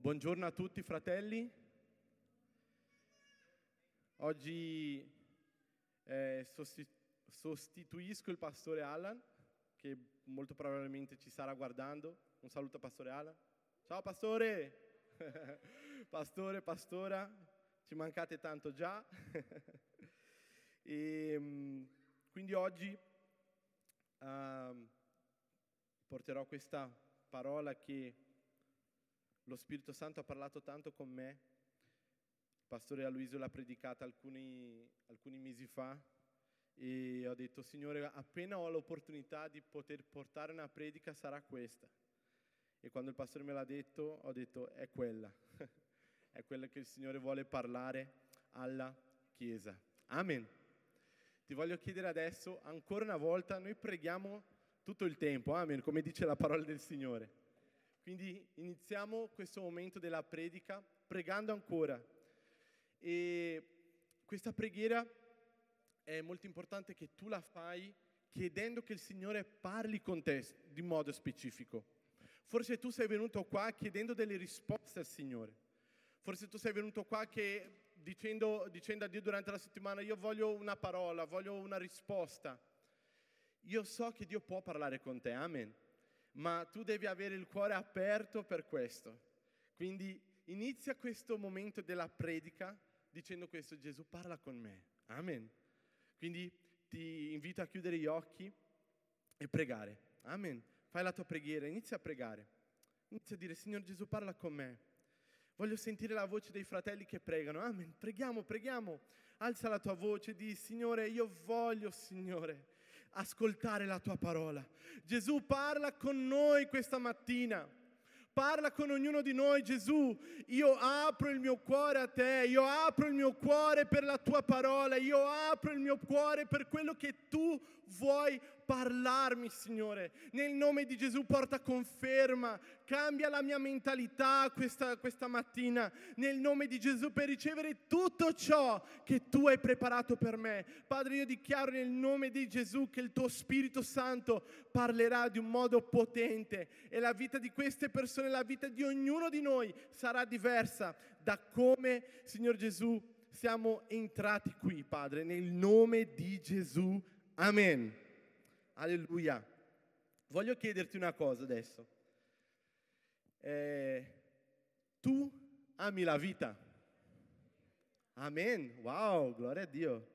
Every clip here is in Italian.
Buongiorno a tutti fratelli. Oggi eh, sosti- sostituisco il pastore Alan, che molto probabilmente ci starà guardando. Un saluto pastore Alan. Ciao pastore! pastore, pastora, ci mancate tanto già. e, mm, quindi oggi uh, porterò questa parola che lo Spirito Santo ha parlato tanto con me. Il pastore Aloisio l'ha predicata alcuni, alcuni mesi fa e ho detto, Signore, appena ho l'opportunità di poter portare una predica sarà questa. E quando il pastore me l'ha detto, ho detto, è quella. è quella che il Signore vuole parlare alla Chiesa. Amen. Ti voglio chiedere adesso, ancora una volta, noi preghiamo tutto il tempo, amen, come dice la parola del Signore. Quindi iniziamo questo momento della predica pregando ancora. E questa preghiera è molto importante che tu la fai chiedendo che il Signore parli con te di modo specifico. Forse tu sei venuto qua chiedendo delle risposte al Signore. Forse tu sei venuto qua che, dicendo, dicendo a Dio durante la settimana io voglio una parola, voglio una risposta. Io so che Dio può parlare con te, amen ma tu devi avere il cuore aperto per questo. Quindi inizia questo momento della predica dicendo questo, Gesù parla con me. Amen. Quindi ti invito a chiudere gli occhi e pregare. Amen. Fai la tua preghiera, inizia a pregare. Inizia a dire, Signore Gesù, parla con me. Voglio sentire la voce dei fratelli che pregano. Amen. Preghiamo, preghiamo. Alza la tua voce e di, Signore, io voglio, Signore ascoltare la tua parola. Gesù parla con noi questa mattina. Parla con ognuno di noi, Gesù. Io apro il mio cuore a te, io apro il mio cuore per la tua parola, io apro il mio cuore per quello che tu vuoi parlarmi, Signore. Nel nome di Gesù porta conferma, cambia la mia mentalità questa, questa mattina, nel nome di Gesù, per ricevere tutto ciò che tu hai preparato per me. Padre, io dichiaro nel nome di Gesù che il tuo Spirito Santo parlerà di un modo potente e la vita di queste persone, la vita di ognuno di noi sarà diversa da come, Signor Gesù, siamo entrati qui, Padre, nel nome di Gesù. Amen. Alleluia. Voglio chiederti una cosa adesso. Eh, tu ami la vita? Amen. Wow, gloria a Dio.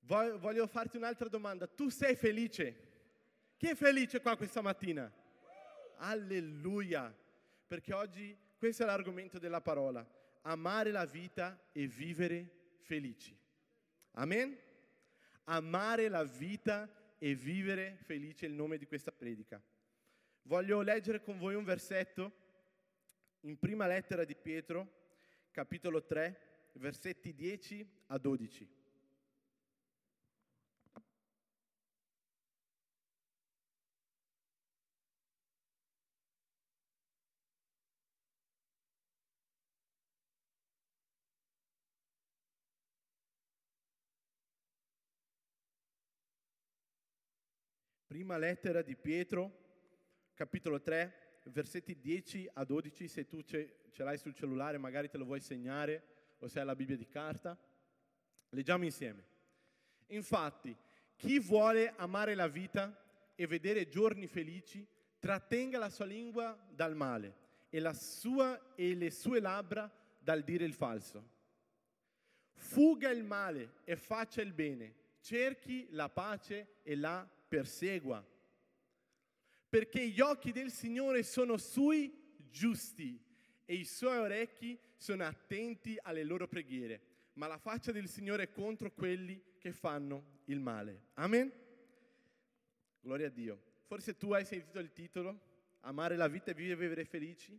Voglio farti un'altra domanda. Tu sei felice? Chi è felice qua questa mattina? Alleluia. Perché oggi questo è l'argomento della parola. Amare la vita e vivere felici. Amen? Amare la vita e vivere felice il nome di questa predica. Voglio leggere con voi un versetto in prima lettera di Pietro, capitolo 3, versetti 10 a 12. Prima lettera di Pietro, capitolo 3, versetti 10 a 12, se tu ce, l'hai sul cellulare magari te lo vuoi segnare o se hai la Bibbia di carta. Leggiamo insieme. Infatti, chi vuole amare la vita e vedere giorni felici, trattenga la sua lingua dal male e, sua, e le sue labbra dal dire il falso. Fuga il male e faccia il bene, cerchi la pace e la persegua. Perché gli occhi del Signore sono sui giusti e i suoi orecchi sono attenti alle loro preghiere, ma la faccia del Signore è contro quelli che fanno il male. Amen? Gloria a Dio. Forse tu hai sentito il titolo, Amare la vita e vivere felici,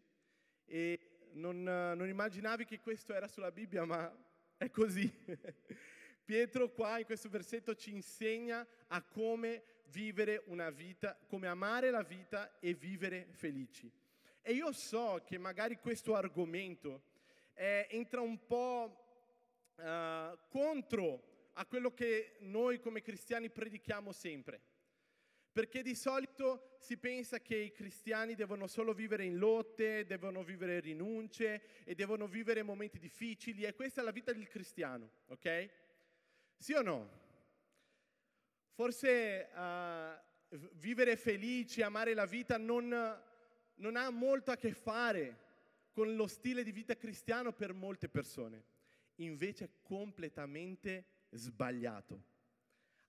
e non, non immaginavi che questo era sulla Bibbia, ma è così. Pietro qua in questo versetto ci insegna a come vivere una vita, come amare la vita e vivere felici. E io so che magari questo argomento eh, entra un po' uh, contro a quello che noi come cristiani predichiamo sempre. Perché di solito si pensa che i cristiani devono solo vivere in lotte, devono vivere rinunce e devono vivere momenti difficili e questa è la vita del cristiano, ok? Sì o no? Forse uh, vivere felici, amare la vita non, non ha molto a che fare con lo stile di vita cristiano per molte persone. Invece è completamente sbagliato.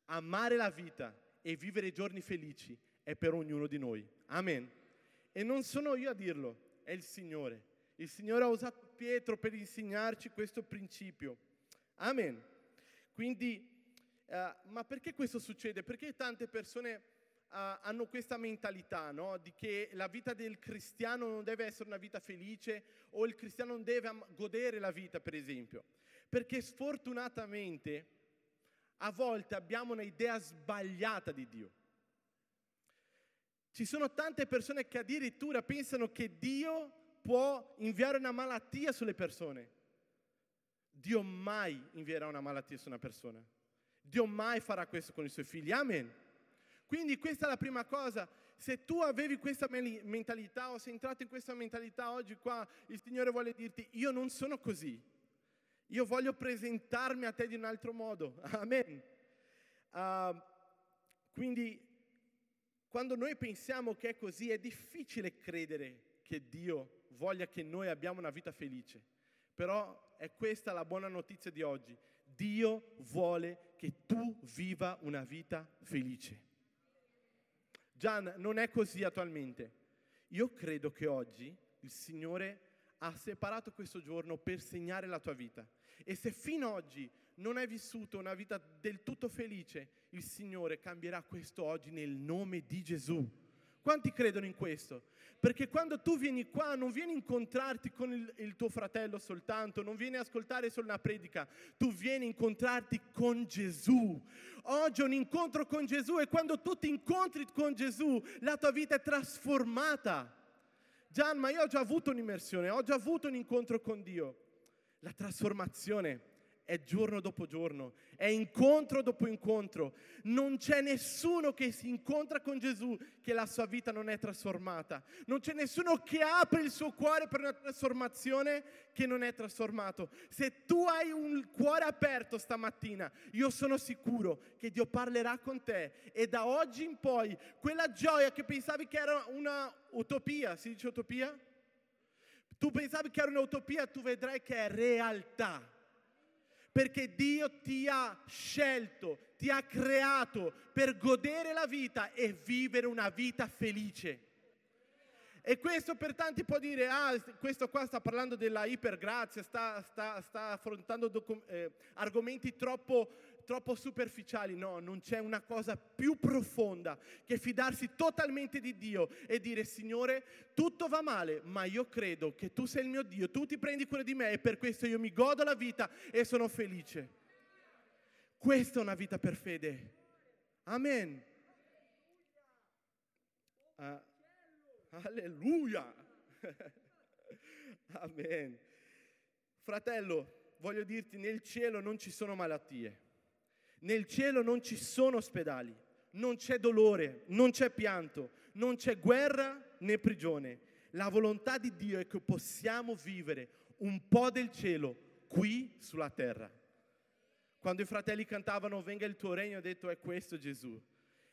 Amare la vita e vivere giorni felici è per ognuno di noi. Amen. E non sono io a dirlo, è il Signore. Il Signore ha usato Pietro per insegnarci questo principio. Amen. Quindi, uh, ma perché questo succede? Perché tante persone uh, hanno questa mentalità, no? Di che la vita del cristiano non deve essere una vita felice o il cristiano non deve am- godere la vita, per esempio. Perché sfortunatamente a volte abbiamo un'idea sbagliata di Dio. Ci sono tante persone che addirittura pensano che Dio può inviare una malattia sulle persone. Dio mai invierà una malattia su una persona. Dio mai farà questo con i suoi figli. Amen. Quindi questa è la prima cosa. Se tu avevi questa mentalità o sei entrato in questa mentalità oggi qua, il Signore vuole dirti, io non sono così. Io voglio presentarmi a te di un altro modo. Amen. Uh, quindi quando noi pensiamo che è così, è difficile credere che Dio voglia che noi abbiamo una vita felice. Però è questa la buona notizia di oggi. Dio vuole che tu viva una vita felice. Gian, non è così attualmente. Io credo che oggi il Signore ha separato questo giorno per segnare la tua vita. E se fino ad oggi non hai vissuto una vita del tutto felice, il Signore cambierà questo oggi nel nome di Gesù. Quanti credono in questo? Perché quando tu vieni qua non vieni a incontrarti con il, il, tuo fratello soltanto, non vieni a ascoltare solo una predica, tu vieni a incontrarti con Gesù. Oggi è un incontro con Gesù e quando tu ti incontri con Gesù la tua vita è trasformata. Gian, ma io ho già avuto un'immersione, ho già avuto un incontro con Dio. La trasformazione è giorno dopo giorno, è incontro dopo incontro. Non c'è nessuno che si incontra con Gesù che la sua vita non è trasformata. Non c'è nessuno che apre il suo cuore per una trasformazione che non è trasformato. Se tu hai un cuore aperto stamattina, io sono sicuro che Dio parlerà con te e da oggi in poi quella gioia che pensavi che era una utopia, si dice utopia? Tu pensavi che era un'utopia, tu vedrai che è realtà perché Dio ti ha scelto, ti ha creato per godere la vita e vivere una vita felice. E questo per tanti può dire, ah, questo qua sta parlando della ipergrazia, sta, sta, sta affrontando docu- eh, argomenti troppo troppo superficiali, no, non c'è una cosa più profonda che fidarsi totalmente di Dio e dire Signore, tutto va male, ma io credo che tu sei il mio Dio, tu ti prendi cura di me e per questo io mi godo la vita e sono felice. Questa è una vita per fede. Amen. Uh, alleluia. Amen. Fratello, voglio dirti, nel cielo non ci sono malattie. Nel cielo non ci sono ospedali, non c'è dolore, non c'è pianto, non c'è guerra né prigione. La volontà di Dio è che possiamo vivere un po' del cielo qui sulla terra. Quando i fratelli cantavano Venga il tuo regno, ho detto è questo Gesù.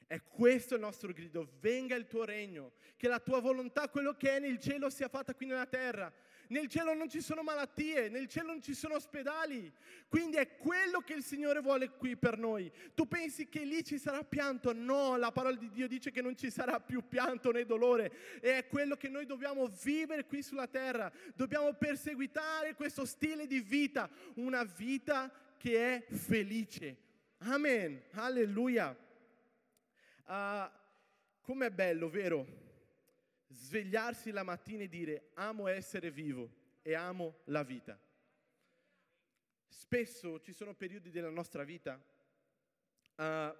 È questo il nostro grido, venga il tuo regno, che la tua volontà, quello che è nel cielo, sia fatta qui nella terra. Nel cielo non ci sono malattie, nel cielo non ci sono ospedali. Quindi è quello che il Signore vuole qui per noi. Tu pensi che lì ci sarà pianto? No, la parola di Dio dice che non ci sarà più pianto né dolore. E è quello che noi dobbiamo vivere qui sulla terra. Dobbiamo perseguitare questo stile di vita, una vita che è felice. Amen. Alleluia. Uh, com'è bello, vero? Svegliarsi la mattina e dire amo essere vivo e amo la vita. Spesso ci sono periodi della nostra vita uh,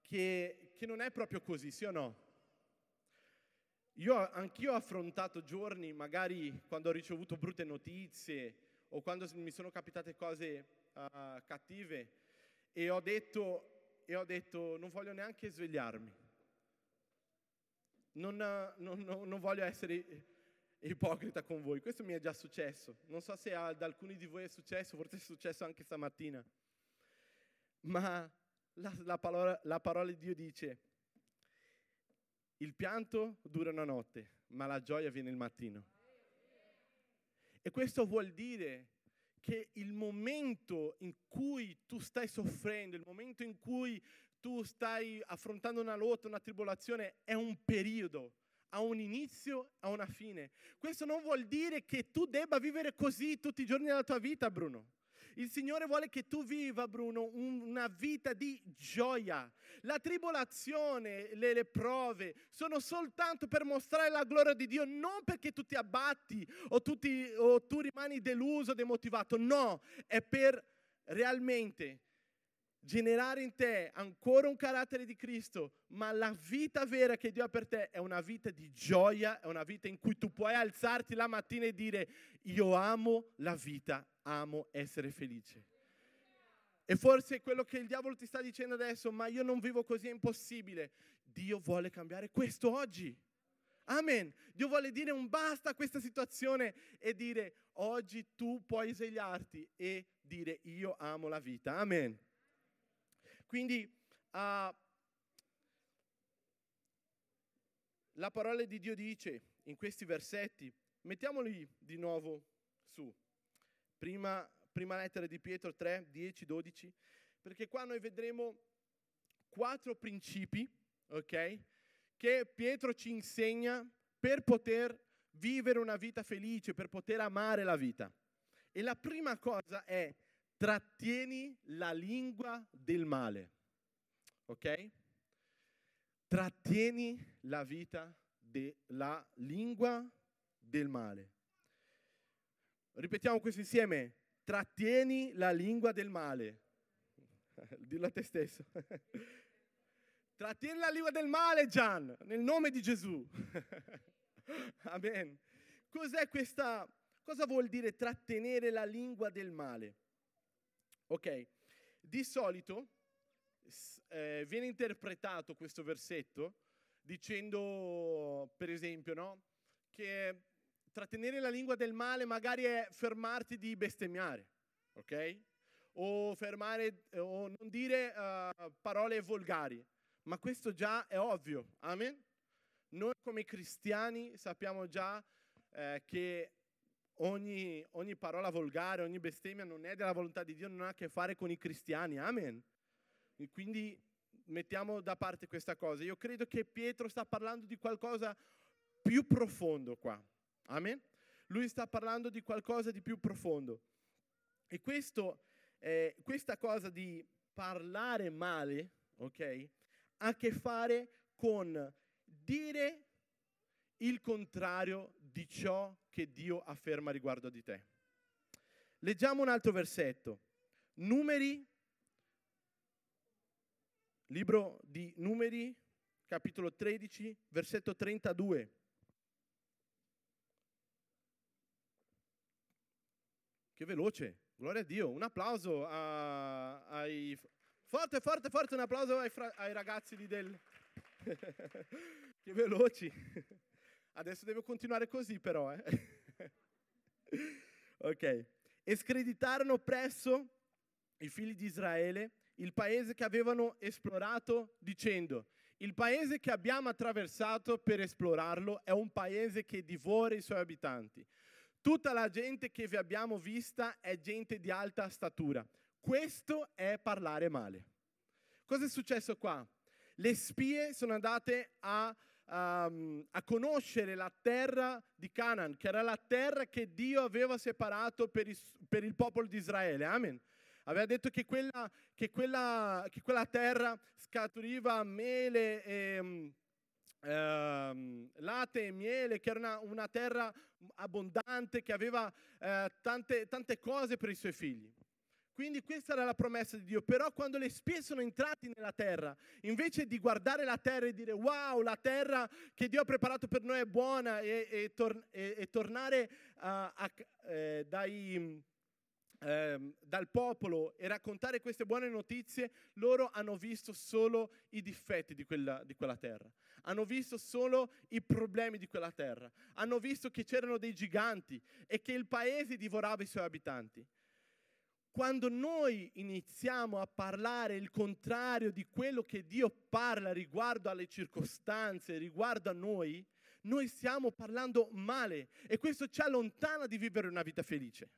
che, che non è proprio così, sì o no? Io, anch'io ho affrontato giorni, magari quando ho ricevuto brutte notizie o quando mi sono capitate cose uh, cattive e ho, detto, e ho detto non voglio neanche svegliarmi non, non, non voglio essere ipocrita con voi, questo mi è già successo. Non so se ad alcuni di voi è successo, forse è successo anche stamattina. Ma la, la, parola, la parola di Dio dice, il pianto dura una notte, ma la gioia viene il mattino. E questo vuol dire che il momento in cui tu stai soffrendo, il momento in cui tu stai affrontando una lotta, una tribolazione, è un periodo, ha un inizio, ha una fine. Questo non vuol dire che tu debba vivere così tutti i giorni della tua vita, Bruno. Il Signore vuole che tu viva, Bruno, una vita di gioia. La tribolazione, le, le, prove sono soltanto per mostrare la gloria di Dio, non perché tu ti abbatti o tu, ti, o tu rimani deluso, demotivato. No, è per realmente generare in te ancora un carattere di Cristo, ma la vita vera che Dio ha per te è una vita di gioia, è una vita in cui tu puoi alzarti la mattina e dire io amo la vita, amo essere felice. E forse quello che il diavolo ti sta dicendo adesso, ma io non vivo così, è impossibile. Dio vuole cambiare questo oggi. Amen. Dio vuole dire un basta a questa situazione e dire oggi tu puoi svegliarti e dire io amo la vita. Amen. Quindi uh, la parola di Dio dice in questi versetti, mettiamoli di nuovo su, prima, prima lettera di Pietro 3, 10, 12, perché qua noi vedremo quattro principi, ok, che Pietro ci insegna per poter vivere una vita felice, per poter amare la vita. E la prima cosa è trattieni la lingua del male. Ok? Trattieni la vita della lingua del male. Ripetiamo questo insieme. Trattieni la lingua del male. Dillo a te stesso. Trattieni la lingua del male, Gian, nel nome di Gesù. Amen. Cos'è questa? Cosa vuol dire trattenere la lingua del male? Ok, di solito eh, viene interpretato questo versetto dicendo, per esempio, no? che trattenere la lingua del male magari è fermarti di bestemmiare, ok? O fermare o non dire uh, parole volgari. Ma questo già è ovvio, amen? Noi come cristiani sappiamo già eh, che ogni, ogni parola volgare, ogni bestemmia non è della volontà di Dio, non ha a che fare con i cristiani. Amen. E quindi mettiamo da parte questa cosa. Io credo che Pietro sta parlando di qualcosa più profondo qua. Amen. Lui sta parlando di qualcosa di più profondo. E questo, eh, questa cosa di parlare male, ok, ha a che fare con dire il contrario di ciò che Dio afferma riguardo di te. Leggiamo un altro versetto. Numeri, libro di Numeri, capitolo 13, versetto 32. Che veloce, gloria a Dio. Un applauso a, ai... Forte, forte, forte, un applauso ai, fra... ai ragazzi lì del... che veloci. Adesso devo continuare così però. Eh. ok. E screditarono presso i figli di Israele il paese che avevano esplorato dicendo il paese che abbiamo attraversato per esplorarlo è un paese che divora i suoi abitanti. Tutta la gente che vi abbiamo vista è gente di alta statura. Questo è parlare male. Cosa è successo qua? Le spie sono andate a um, a conoscere la terra di Canaan, che era la terra che Dio aveva separato per, il, per il popolo di Israele. Amen. Aveva detto che quella, che quella, che quella terra scaturiva mele e, Uh, latte e miele, che era una, una terra abbondante, che aveva uh, tante, tante, cose per i suoi figli. Quindi questa era la promessa di Dio. Però quando le spie sono entrate nella terra, invece di guardare la terra e dire wow, la terra che Dio ha preparato per noi è buona e, e, tor- e, e tornare uh, a, eh, dai, eh, dal popolo e raccontare queste buone notizie, loro hanno visto solo i difetti di quella, di quella terra. hanno visto solo i problemi di quella terra, hanno visto che c'erano dei giganti e che il paese divorava i suoi abitanti. Quando noi iniziamo a parlare il contrario di quello che Dio parla riguardo alle circostanze, riguardo a noi, noi stiamo parlando male e questo ci allontana di vivere una vita felice.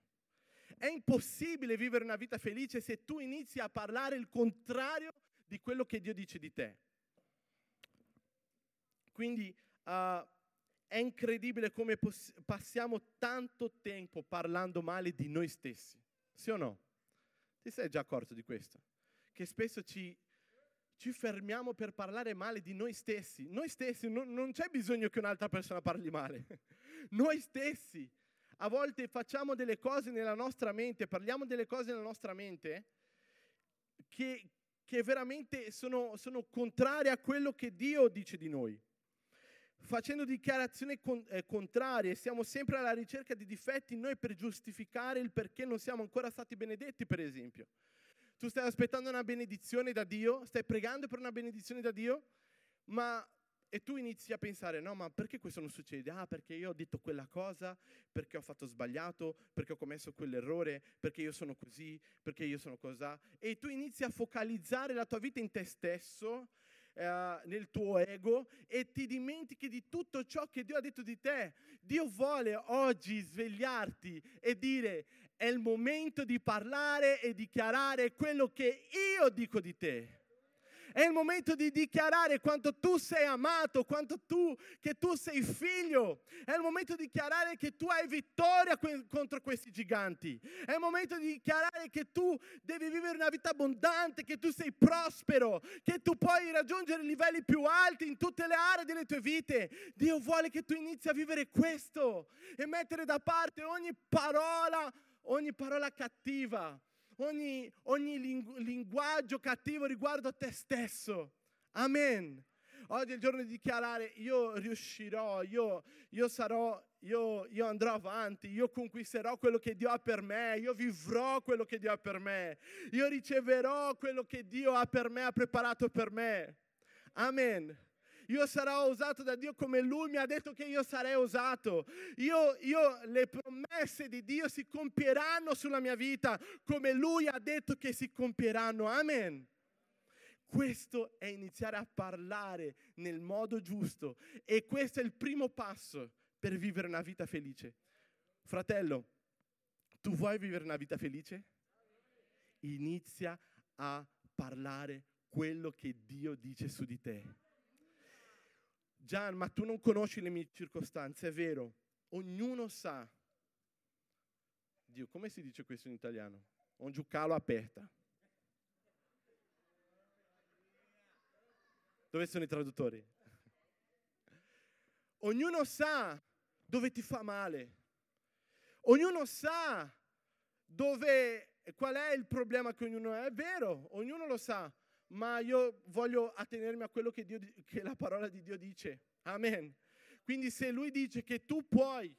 È impossibile vivere una vita felice se tu inizi a parlare il contrario di quello che Dio dice di te. Quindi uh, è incredibile come poss- passiamo tanto tempo parlando male di noi stessi, sì o no? Ti sei già accorto di questo? Che spesso ci, ci fermiamo per parlare male di noi stessi. Noi stessi, non, non c'è bisogno che un'altra persona parli male. noi stessi. A volte facciamo delle cose nella nostra mente, parliamo delle cose nella nostra mente che, che veramente sono, sono contrarie a quello che Dio dice di noi. Facendo dichiarazioni con, eh, contrarie, siamo sempre alla ricerca di difetti noi per giustificare il perché non siamo ancora stati benedetti, per esempio. Tu stai aspettando una benedizione da Dio, stai pregando per una benedizione da Dio, ma e tu inizi a pensare, no, ma perché questo non succede? Ah, perché io ho detto quella cosa, perché ho fatto sbagliato, perché ho commesso quell'errore, perché io sono così, perché io sono così. E tu inizi a focalizzare la tua vita in te stesso, eh, nel tuo ego, e ti dimentichi di tutto ciò che Dio ha detto di te. Dio vuole oggi svegliarti e dire, è il momento di parlare e dichiarare quello che io dico di te. È il momento di dichiarare quanto tu sei amato, quanto tu, che tu sei figlio. È il momento di dichiarare che tu hai vittoria contro questi giganti. È il momento di dichiarare che tu devi vivere una vita abbondante, che tu sei prospero, che tu puoi raggiungere livelli più alti in tutte le aree delle tue vite. Dio vuole che tu inizi a vivere questo e mettere da parte ogni parola, ogni parola cattiva ogni, ogni lingu- linguaggio cattivo riguardo a te stesso. Amen. Oggi è il giorno di dichiarare, io riuscirò, io, io sarò, io, io, andrò avanti, io conquisterò quello che Dio ha per me, io vivrò quello che Dio ha per me, io riceverò quello che Dio ha per me, ha preparato per me. Amen io sarò usato da Dio come Lui mi ha detto che io sarei usato. Io, io, le promesse di Dio si compieranno sulla mia vita come Lui ha detto che si compieranno. Amen. Questo è iniziare a parlare nel modo giusto e questo è il primo passo per vivere una vita felice. Fratello, tu vuoi vivere una vita felice? Inizia a parlare quello che Dio dice su di te. Gian, ma tu non conosci le mie circostanze, è vero. Ognuno sa. Dio, come si dice questo in italiano? Un giucalo aperta. Dove sono i traduttori? Ognuno sa dove ti fa male. Ognuno sa dove, qual è il problema che ognuno ha. È vero, ognuno lo sa ma io voglio attenermi a quello che, Dio, che la parola di Dio dice. Amen. Quindi se lui dice che tu puoi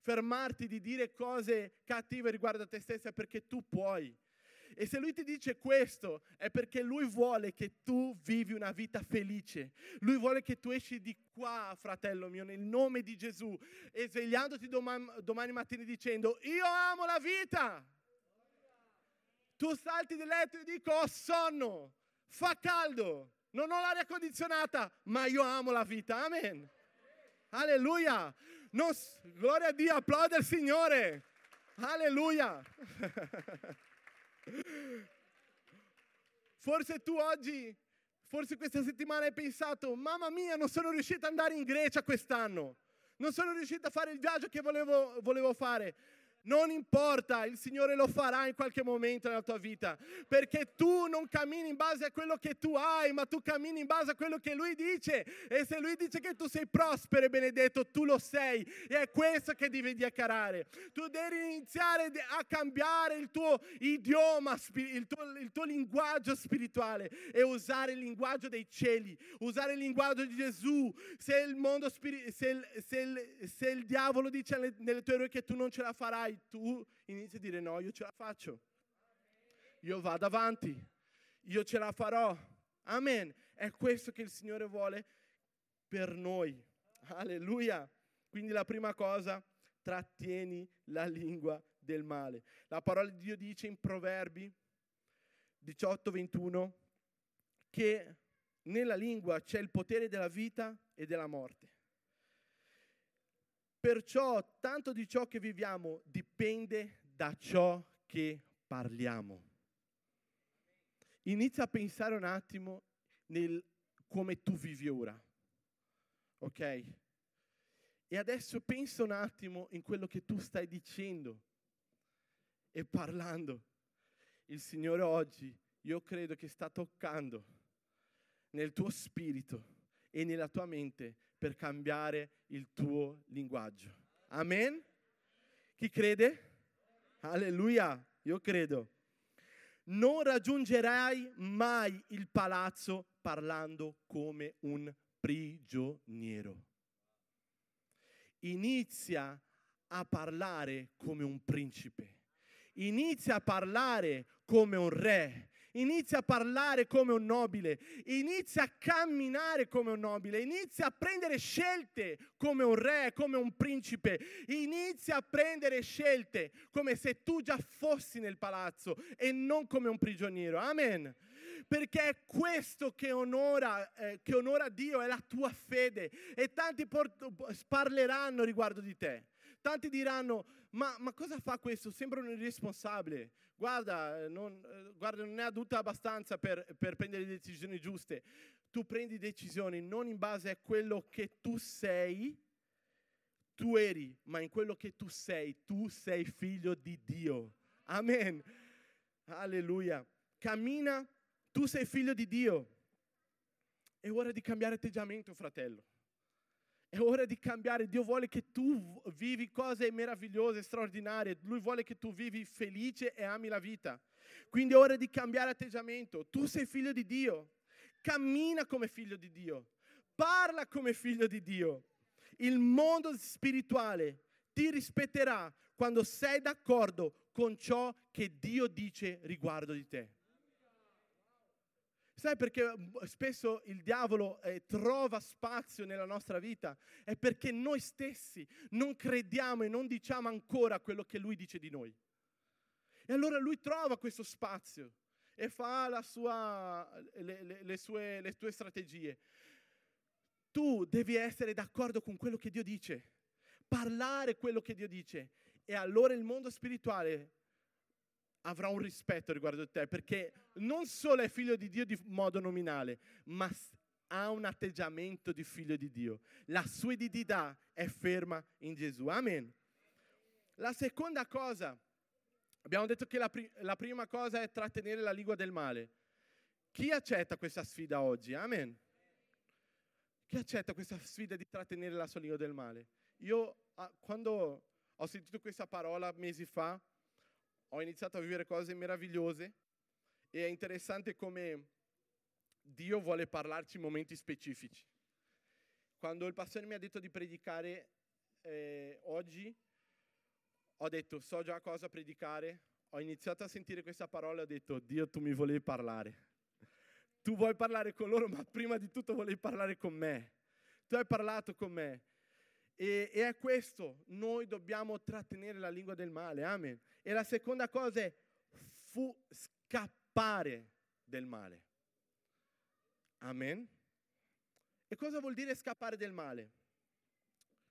fermarti di dire cose cattive riguardo a te stessa, perché tu puoi. E se lui ti dice questo, è perché lui vuole che tu vivi una vita felice. Lui vuole che tu esci di qua, fratello mio, nel nome di Gesù, e svegliandoti domani, domani mattina dicendo, io amo la vita. Tu salti del letto e dico, ho sonno fa caldo, non ho l'aria condizionata, ma io amo la vita. Amen. Alleluia. Non, gloria a Dio, applaude il Signore. Alleluia. Forse tu oggi, forse questa settimana hai pensato, mamma mia, non sono riuscito ad andare in Grecia quest'anno. Non sono riuscito a fare il viaggio che volevo, volevo fare. Non importa, il Signore lo farà in qualche momento nella tua vita, perché tu non cammini in base a quello che tu hai, ma tu cammini in base a quello che Lui dice. E se Lui dice che tu sei prospero e benedetto, tu lo sei. E è questo che devi dichiarare. Tu devi iniziare a cambiare il tuo idioma, il tuo, il tuo linguaggio spirituale e usare il linguaggio dei cieli, usare il linguaggio di Gesù. Se il mondo se, se, se il diavolo dice nelle tue orecchie che tu non ce la farai, tu inizi a dire no, io ce la faccio. Io vado avanti, io ce la farò. Amen. È questo che il Signore vuole per noi. Alleluia. Quindi la prima cosa, trattieni la lingua del male. La parola di Dio dice in Proverbi 18-21 che nella lingua c'è il potere della vita e della morte. Perciò tanto di ciò che viviamo dipende da ciò che parliamo. Inizia a pensare un attimo nel come tu vivi ora. Ok? E adesso pensa un attimo in quello che tu stai dicendo e parlando. Il Signore oggi, io credo che sta toccando nel tuo spirito e nella tua mente per cambiare il tuo linguaggio. Amen? Chi crede? Alleluia, io credo. Non raggiungerai mai il palazzo parlando come un prigioniero. Inizia a parlare come un principe. Inizia a parlare come un re inizia a parlare come un nobile, inizia a camminare come un nobile, inizia a prendere scelte come un re, come un principe, inizia a prendere scelte come se tu già fossi nel palazzo e non come un prigioniero. Amen perché è questo che onora, eh, che onora Dio, è la tua fede. E tanti port- parleranno riguardo di te. Tanti diranno, ma, ma cosa fa questo? Sembra un irresponsabile guarda eh, non, eh, guarda, non è adulta abbastanza per, per prendere le decisioni giuste. Tu prendi decisioni non in base a quello che tu sei, tu eri, ma in quello che tu sei. Tu sei figlio di Dio. Amen. Alleluia. Cammina, tu sei figlio di Dio. È ora di cambiare atteggiamento, fratello. È ora di cambiare. Dio vuole che tu vivi cose meravigliose, straordinarie. Lui vuole che tu vivi felice e ami la vita. Quindi è ora di cambiare atteggiamento. Tu sei figlio di Dio. Cammina come figlio di Dio. Parla come figlio di Dio. Il mondo spirituale ti rispetterà quando sei d'accordo con ciò che Dio dice riguardo di te. Sai perché mm, spesso il diavolo eh, trova spazio nella nostra vita? È perché noi stessi non crediamo e non diciamo ancora quello che lui dice di noi. E allora lui trova questo spazio e fa sua, le, le, le, sue, le tue strategie. Tu devi essere d'accordo con quello che Dio dice, parlare quello che Dio dice. E allora il mondo spirituale avrà un rispetto riguardo a te, perché non solo è figlio di Dio di modo nominale, ma ha un atteggiamento di figlio di Dio. La sua identità è ferma in Gesù. Amen. La seconda cosa, abbiamo detto che la, pri- la prima cosa è trattenere la lingua del male. Chi accetta questa sfida oggi? Amen. Chi accetta questa sfida di trattenere la sua lingua del male? Io, ah, quando ho sentito questa parola mesi fa, ho iniziato a vivere cose meravigliose e è interessante come Dio vuole parlarci in momenti specifici. Quando il pastore mi ha detto di predicare eh, oggi, ho detto so già cosa predicare, ho iniziato a sentire questa parola e ho detto Dio tu mi volevi parlare. Tu vuoi parlare con loro, ma prima di tutto volevi parlare con me. Tu hai parlato con me. E, e, è questo, noi dobbiamo trattenere la lingua del male, amen. E la seconda cosa è fu scappare del male. Amen. E cosa vuol dire scappare del male?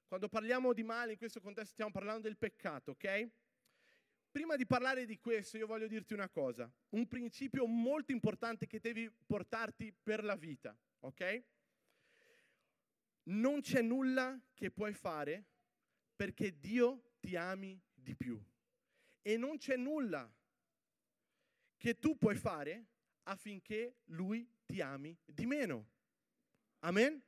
Quando parliamo di male in questo contesto stiamo parlando del peccato, ok? Prima di parlare di questo io voglio dirti una cosa, un principio molto importante che devi portarti per la vita, ok? Non c'è nulla che puoi fare perché Dio ti ami di più. E non c'è nulla che tu puoi fare affinché Lui ti ami di meno. Amen?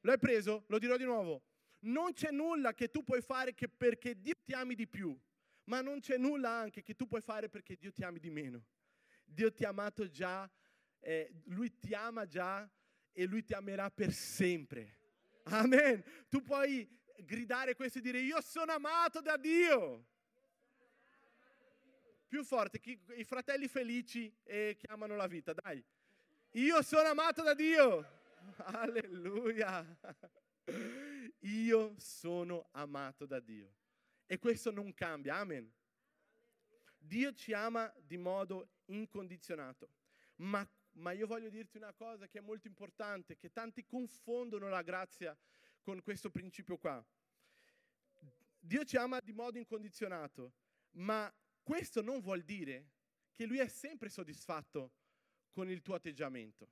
Lo hai preso? Lo dirò di nuovo. Non c'è nulla che tu puoi fare perché Dio ti ami di più, ma non c'è nulla anche che tu puoi fare perché Dio ti ami di meno. Dio ti ha amato già, eh, Lui ti ama già e Lui ti amerà per sempre. Amen. Tu puoi gridare questo e dire io sono amato da Dio. Più forte, chi, i fratelli felici e che amano la vita, dai. Io sono amato da Dio. Alleluia. Io sono amato da Dio. E questo non cambia. Amen. Dio ci ama di modo incondizionato. Ma, ma, io voglio dirti una cosa che è molto importante, che tanti confondono la grazia con questo principio qua. Dio ci ama di modo incondizionato, ma questo non vuol dire che Lui è sempre soddisfatto con il tuo atteggiamento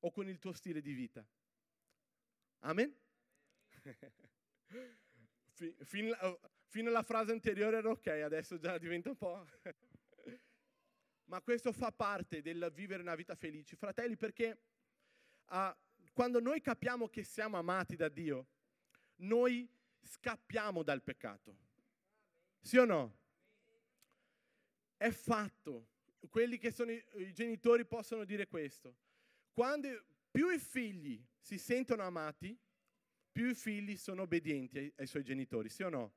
o con il tuo stile di vita. Amen? fino, fino alla frase anteriore era ok, adesso già diventa un po'... Ma questo fa parte del vivere una vita felice. Fratelli, perché uh, quando noi capiamo che siamo amati da Dio, noi scappiamo dal peccato. Sì o no? È fatto. Quelli che sono i, i genitori possono dire questo. Quando più i figli si sentono amati, più i figli sono obbedienti ai, ai suoi genitori, sì o no?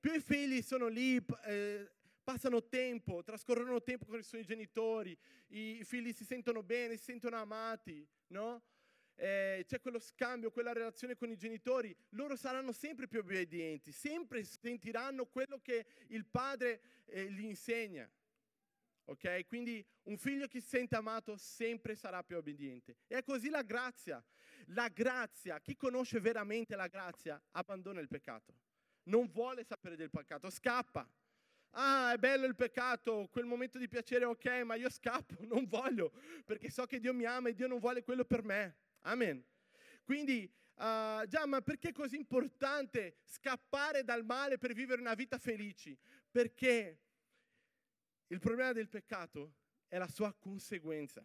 Più i figli sono lì, eh, passano tempo, trascorrono tempo con i suoi genitori, i, figli si sentono bene, si sentono amati, no? Eh, c'è quello scambio, quella relazione con i genitori, loro saranno sempre più obbedienti, sempre sentiranno quello che il padre eh, gli insegna. Ok? Quindi un figlio che si sente amato sempre sarà più obbediente. E è così la grazia. La grazia, chi conosce veramente la grazia, abbandona il peccato. Non vuole sapere del peccato, scappa. Ah, è bello il peccato, quel momento di piacere ok, ma io scappo, non voglio, perché so che Dio mi ama e Dio non vuole quello per me. Amen. Quindi, uh, già, ma perché è così importante scappare dal male per vivere una vita felice? Perché il problema del peccato è la sua conseguenza.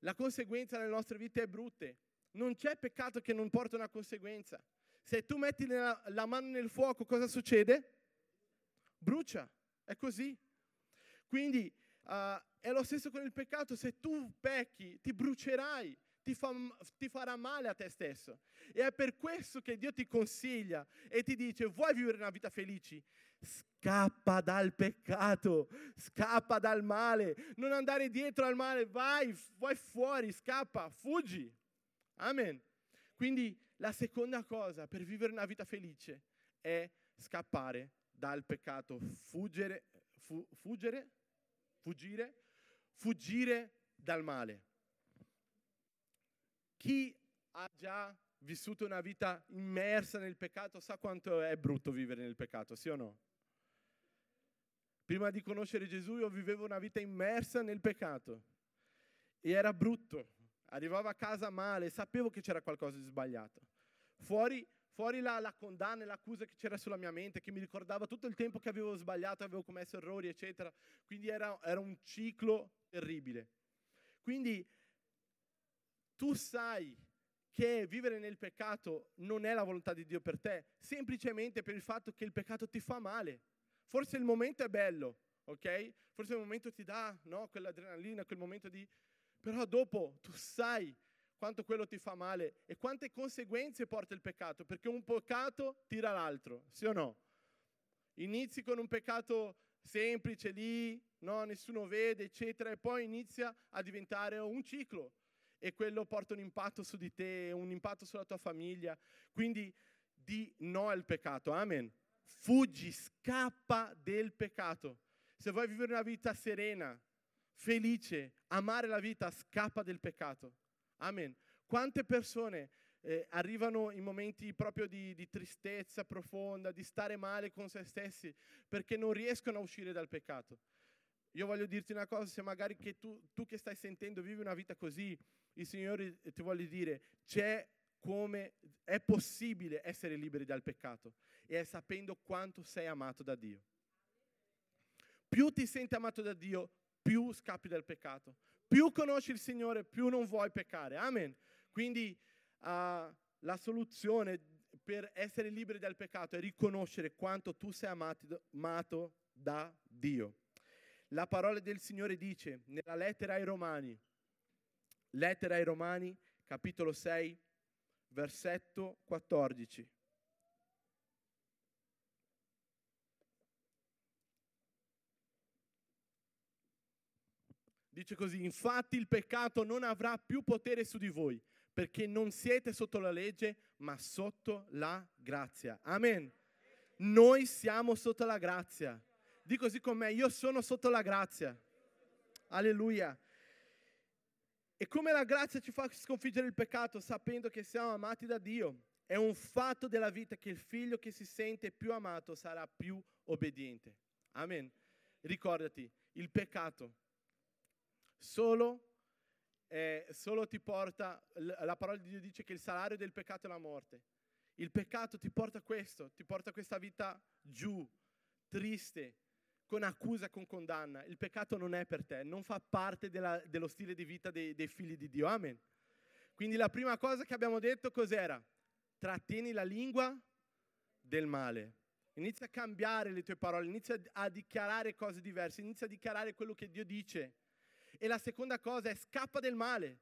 La conseguenza nelle nostre vite è brutte. Non c'è peccato che non porta una conseguenza. Se tu metti la, la mano nel fuoco, cosa succede? Brucia. È così. Quindi uh, è lo stesso con il peccato. Se tu pecchi, ti brucerai. Ti, fa, ti, farà male a te stesso. E è per questo che Dio ti consiglia e ti dice, vuoi vivere una vita felice? Scappa dal peccato, scappa dal male, non andare dietro al male, vai, vai fuori, scappa, fuggi. Amen. Quindi la seconda cosa per vivere una vita felice è scappare dal peccato, fuggire, fu, fuggire, fuggire, fuggire dal male. Chi ha già vissuto una vita immersa nel peccato sa quanto è brutto vivere nel peccato, sì o no? Prima di conoscere Gesù io vivevo una vita immersa nel peccato e era brutto. Arrivavo a casa male, sapevo che c'era qualcosa di sbagliato. Fuori, fuori la, la condanna e l'accusa che c'era sulla mia mente, che mi ricordava tutto il tempo che avevo sbagliato, avevo commesso errori, eccetera. Quindi era, era un ciclo terribile. Quindi tu sai che vivere nel peccato non è la volontà di Dio per te, semplicemente per il fatto che il peccato ti fa male. Forse il momento è bello, ok? Forse il momento ti dà, no, quell'adrenalina, quel momento di... Però dopo tu sai quanto quello ti fa male e quante conseguenze porta il peccato, perché un peccato tira l'altro, sì o no? Inizi con un peccato semplice lì, no, nessuno vede, eccetera, e poi inizia a diventare un ciclo e quello porta un impatto su di te, un impatto sulla tua famiglia. Quindi di no al peccato, amen. Fuggi, scappa del peccato. Se vuoi vivere una vita serena, felice, amare la vita, scappa del peccato. Amen. Quante persone eh, arrivano in momenti proprio di, di, tristezza profonda, di stare male con se stessi, perché non riescono a uscire dal peccato. Io voglio dirti una cosa, se magari che tu, tu che stai sentendo vivi una vita così, il Signore ti vuole dire, c'è come è possibile essere liberi dal peccato e è sapendo quanto sei amato da Dio. Più ti senti amato da Dio, più scappi dal peccato. Più conosci il Signore, più non vuoi peccare. Amen. Quindi uh, la soluzione per essere liberi dal peccato è riconoscere quanto tu sei amato, amato da Dio. La parola del Signore dice nella lettera ai Romani, lettera ai Romani, capitolo 6, versetto 14. Dice così, infatti il peccato non avrà più potere su di voi, perché non siete sotto la legge, ma sotto la grazia. Amen. Noi siamo sotto la grazia. Di così con me, io sono sotto la grazia. Alleluia. E come la grazia ci fa sconfiggere il peccato sapendo che siamo amati da Dio. È un fatto della vita che il figlio che si sente più amato sarà più obbediente. Amen. Ricordati, il peccato solo, eh, solo ti porta, la parola di Dio dice che il salario del peccato è la morte. Il peccato ti porta questo, ti porta questa vita giù, triste, con accusa, con condanna. Il peccato non è per te, non fa parte della, dello stile di vita dei, dei figli di Dio. Amen. Quindi la prima cosa che abbiamo detto cos'era? Trattieni la lingua del male. Inizia a cambiare le tue parole, inizia a dichiarare cose diverse, inizia a dichiarare quello che Dio dice. E la seconda cosa è scappa del male,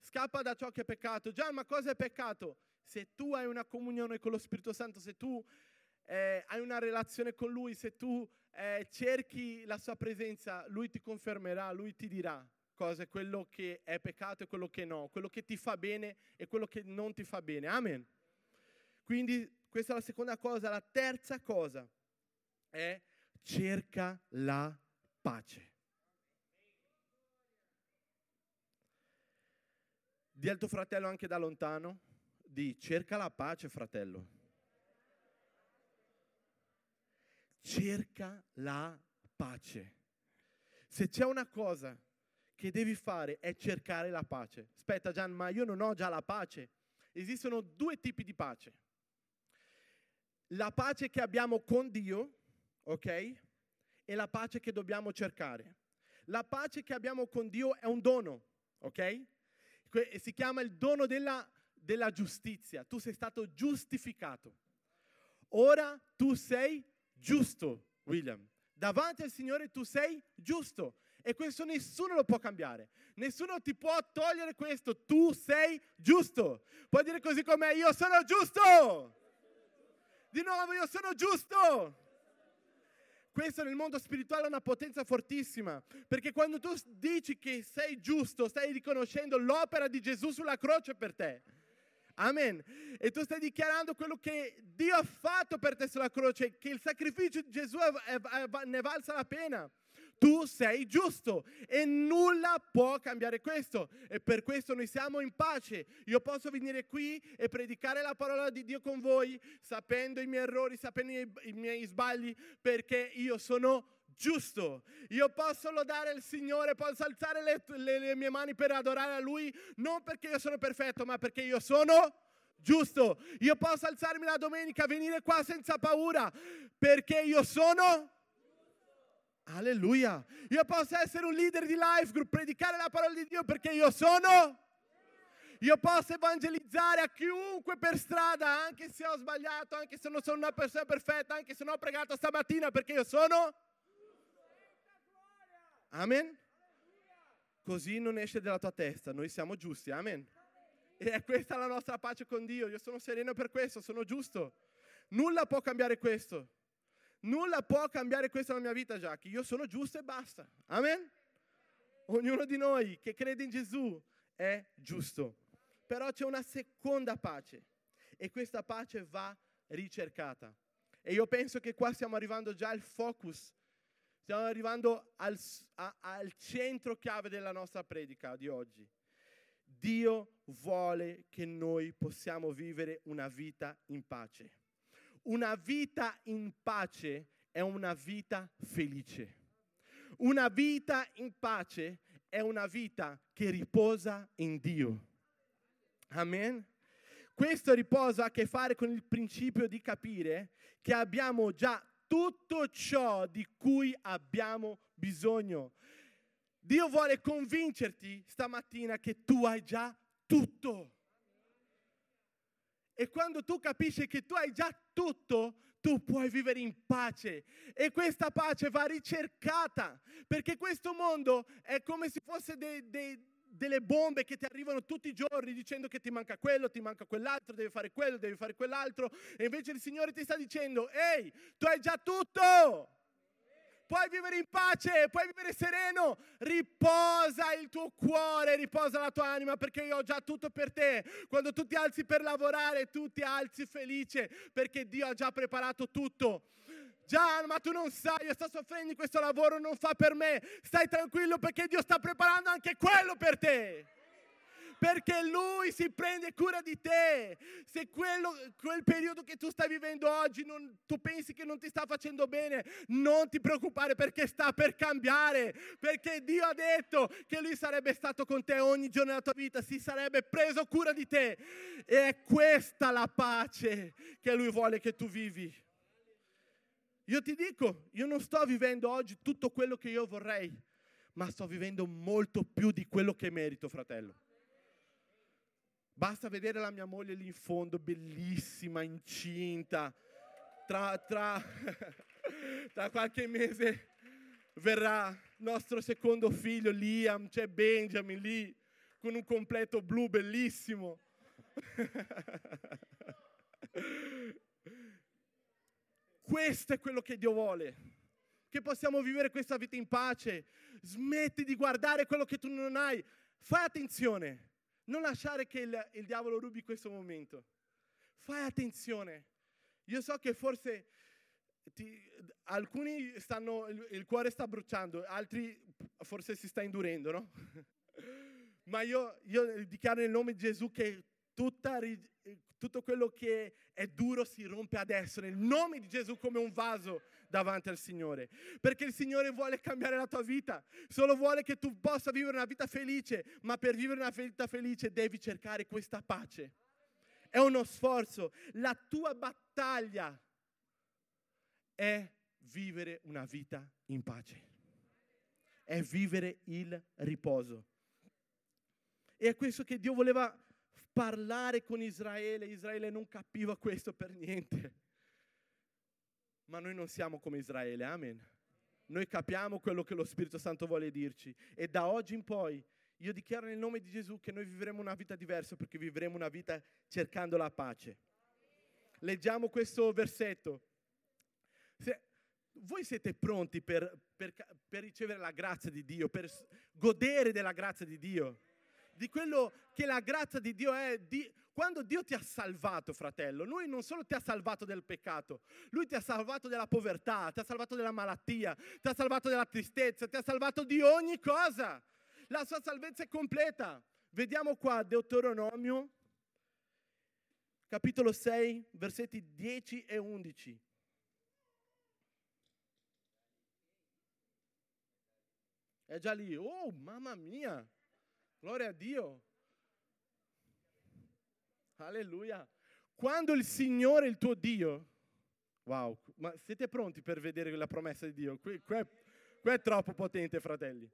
scappa da ciò che è peccato. Già, ma cosa è peccato? Se tu hai una comunione con lo Spirito Santo, se tu eh, hai una relazione con Lui, se tu eh, cerchi la sua presenza, Lui ti confermerà, Lui ti dirà cosa è quello che è peccato e quello che no, quello che ti fa bene e quello che non ti fa bene. Amen. Quindi questa è la seconda cosa. La terza cosa è cerca la pace. Di al tuo fratello anche da lontano, di cerca la pace, fratello. cerca la pace. Se c'è una cosa che devi fare è cercare la pace. Aspetta Gian, ma io non ho già la pace. Esistono due tipi di pace. La pace che abbiamo con Dio, ok? E la pace che dobbiamo cercare. La pace che abbiamo con Dio è un dono, ok? Si chiama il dono della, della giustizia. Tu sei stato giustificato. Ora tu sei giusto, William. Davanti al Signore tu sei giusto e questo nessuno lo può cambiare. Nessuno ti può togliere questo. Tu sei giusto. Puoi dire così con me, io sono giusto. Di nuovo, io sono giusto. Questo nel mondo spirituale è una potenza fortissima, perché quando tu dici che sei giusto, stai riconoscendo l'opera di Gesù sulla croce per te. Amen. E tu stai dichiarando quello che Dio ha fatto per te sulla croce, che il sacrificio di Gesù è, è, è, ne valsa la pena. Tu sei giusto e nulla può cambiare questo. E per questo noi siamo in pace. Io posso venire qui e predicare la parola di Dio con voi, sapendo i miei errori, sapendo i, miei sbagli, perché io sono giusto. Io posso lodare il Signore, posso alzare le, le, le, mie mani per adorare a Lui, non perché io sono perfetto, ma perché io sono giusto. Io posso alzarmi la domenica, venire qua senza paura, perché io sono... Alleluia. Io posso essere un leader di life group, predicare la parola di Dio perché io sono... Io posso evangelizzare a chiunque per strada, anche se ho sbagliato, anche se non sono una persona perfetta, anche se non ho pregato stamattina perché io sono... Amen? Così non esce dalla tua testa, noi siamo giusti, amen? E è questa la nostra pace con Dio, io sono sereno per questo, sono giusto. Nulla può cambiare questo. Nulla può cambiare questo nella mia vita, Jackie. Io sono giusto e basta. Amen? Ognuno di noi che crede in Gesù è giusto. Però c'è una seconda pace e questa pace va ricercata. E io penso che qua stiamo arrivando già al focus Stiamo arrivando al, a, al centro chiave della nostra predica di oggi. Dio vuole che noi possiamo vivere una vita in pace. Una vita in pace è una vita felice. Una vita in pace è una vita che riposa in Dio. Amen. Questo riposo ha a che fare con il principio di capire che abbiamo già tutto ciò di cui abbiamo bisogno. Dio vuole convincerti stamattina che tu hai già tutto. E quando tu capisci che tu hai già tutto, tu puoi vivere in pace. E questa pace va ricercata, perché questo mondo è come se fosse dei, dei, delle bombe che ti arrivano tutti i giorni dicendo che ti manca quello, ti manca quell'altro, devi fare quello, devi fare quell'altro, e invece il Signore ti sta dicendo, ehi, tu hai già tutto, puoi vivere in pace, puoi vivere sereno. Riposa il tuo cuore, riposa la tua anima perché io ho già tutto per te. Quando tu ti alzi per lavorare, tu ti alzi felice perché Dio ha già preparato tutto. Gian, ma tu non sai, io sto soffrendo in questo lavoro, non fa per me. Stai tranquillo perché Dio sta preparando anche quello per te perché Lui si prende cura di te. Se quello, quel periodo che tu stai vivendo oggi non, tu pensi che non ti sta facendo bene, non ti preoccupare perché sta per cambiare, perché Dio ha detto che Lui sarebbe stato con te ogni giorno della tua vita, si sarebbe preso cura di te. E è questa la pace che Lui vuole che tu vivi. Io ti dico, io non sto vivendo oggi tutto quello che io vorrei, ma sto vivendo molto più di quello che merito, fratello. Basta vedere la mia moglie lì in fondo, bellissima, incinta. Tra, tra, tra qualche mese verrà nostro secondo figlio, Liam, c'è Benjamin lì, con un completo blu bellissimo. Questo è quello che Dio vuole, che possiamo vivere questa vita in pace. Smetti di guardare quello che tu non hai. Fai attenzione. Non lasciare che il, il diavolo rubi questo momento. Fai attenzione. Io so che forse ti, alcuni stanno, il, il, cuore sta bruciando, altri forse si sta indurendo, no? Ma io, io dichiaro nel nome di Gesù che tutta, tutto quello che è duro si rompe adesso, nel nome di Gesù come un vaso davanti al Signore. Perché il Signore vuole cambiare la tua vita, solo vuole che tu possa vivere una vita felice, ma per vivere una vita felice devi cercare questa pace. È uno sforzo. La tua battaglia è vivere una vita in pace. È vivere il riposo. E è questo che Dio voleva parlare con Israele. Israele non capiva questo per niente ma noi non siamo come Israele, amen. Noi capiamo quello che lo Spirito Santo vuole dirci e da oggi in poi io dichiaro nel nome di Gesù che noi vivremo una vita diversa perché vivremo una vita cercando la pace. Leggiamo questo versetto. Se, voi siete pronti per, per, per ricevere la grazia di Dio, per godere della grazia di Dio? Di quello che la grazia di Dio è, di, quando Dio ti ha salvato, fratello, Lui non solo ti ha salvato del peccato, Lui ti ha salvato dalla povertà, ti ha salvato dalla malattia, ti ha salvato dalla tristezza, ti ha salvato di ogni cosa. La sua salvezza è completa. Vediamo qua Deuteronomio, capitolo 6, versetti 10 e 11. È già lì. Oh, mamma mia! Gloria a Dio. Alleluia. Quando il Signore, il tuo Dio, wow, ma siete pronti per vedere la promessa di Dio? Qui, qui, è, qui è, troppo potente, fratelli.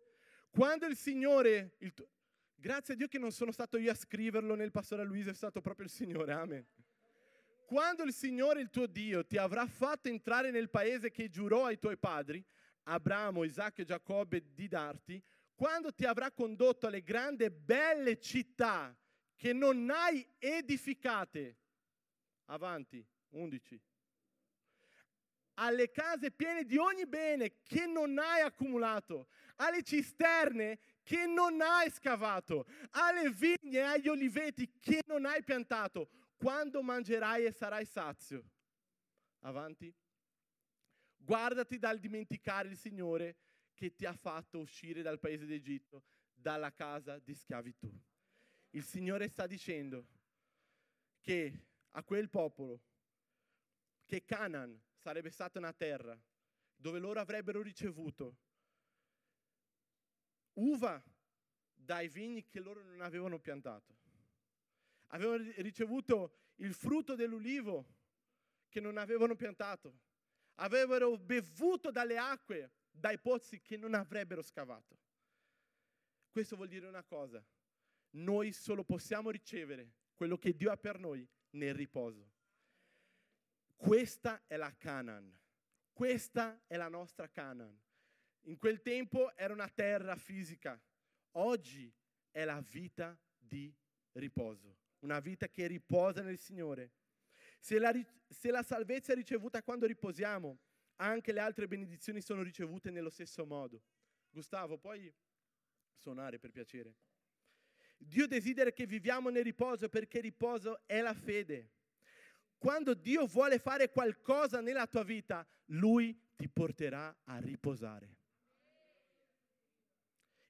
Quando il Signore, il tuo, grazie a Dio che non sono stato io a scriverlo nel pastore Luisa, è stato proprio il Signore, amen. Quando il Signore, il tuo Dio, ti avrà fatto entrare nel paese che giurò ai tuoi padri, Abramo, Isacco e Giacobbe, di darti, quando ti avrà condotto alle grandi e belle città che non hai edificate. Avanti, 11. Alle case piene di ogni bene che non hai accumulato, alle cisterne che non hai scavato, alle vigne e agli oliveti che non hai piantato, quando mangerai e sarai sazio. Avanti. Guardati dal dimenticare il Signore che ti ha fatto uscire dal paese d'Egitto, dalla casa di schiavitù il Signore sta dicendo che a quel popolo, che Canaan sarebbe stata una terra dove loro avrebbero ricevuto uva dai vigni che loro non avevano piantato. Avevano ricevuto il frutto dell'ulivo che non avevano piantato. Avrebbero bevuto dalle acque, dai pozzi che non avrebbero scavato. Questo vuol dire una cosa, noi solo possiamo ricevere quello che Dio ha per noi nel riposo. Questa è la Canaan, questa è la nostra Canaan. In quel tempo era una terra fisica, oggi è la vita di riposo, una vita che riposa nel Signore. Se la, se la salvezza è ricevuta quando riposiamo, anche le altre benedizioni sono ricevute nello stesso modo. Gustavo, puoi suonare per piacere? Dio desidera che viviamo nel riposo perché riposo è la fede. Quando Dio vuole fare qualcosa nella tua vita, Lui ti porterà a riposare.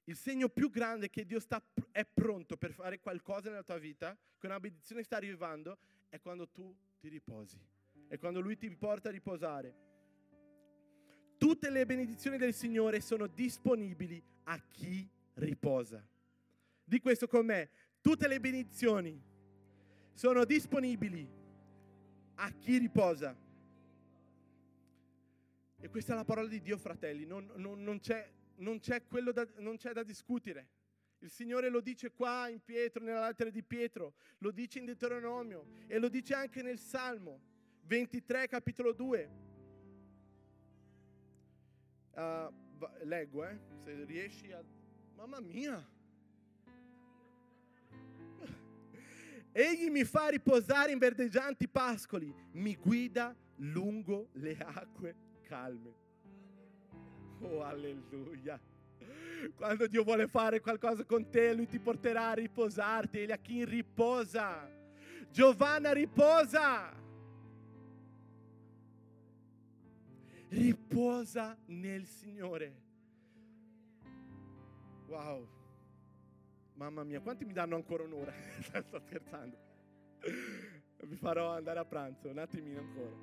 Il segno più grande che Dio sta, è pronto per fare qualcosa nella tua vita, che una benedizione sta arrivando, è quando tu ti riposi. È quando Lui ti porta a riposare. Tutte le benedizioni del Signore sono disponibili a chi riposa. Di questo con me. Tutte le benedizioni sono disponibili a chi riposa. E questa è la parola di Dio, fratelli. Non, non, non, c'è, non c'è, da, c'è da discutere. Il Signore lo dice qua in Pietro, nella lettera di Pietro, lo dice in Deuteronomio e lo dice anche nel Salmo 23, capitolo 2. Uh, ah, leggo, eh, se riesci a... Mamma mia! Egli mi fa riposare in verdeggianti pascoli, mi guida lungo le acque calme. Oh, alleluia. Quando Dio vuole fare qualcosa con te, Lui ti porterà a riposarti. Egli a chi riposa. Giovanna riposa. Riposa nel Signore. Wow. Mamma mia, quanti mi danno ancora un'ora? Sto scherzando. Vi farò andare a pranzo, un attimino ancora.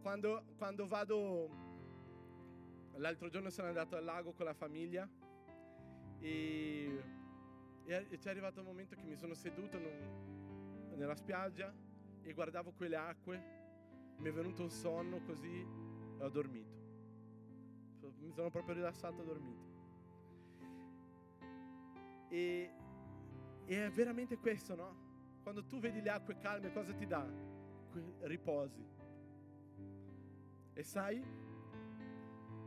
Quando, quando vado, l'altro giorno sono andato al lago con la famiglia e, e c'è arrivato il momento che mi sono seduto non, nella spiaggia e guardavo quelle acque, mi è venuto un sonno così e ho dormito. Mi sono proprio rilassato e ho dormito. E, e, è veramente questo, no? Quando tu vedi le acque calme, cosa ti dà? Riposi. E sai,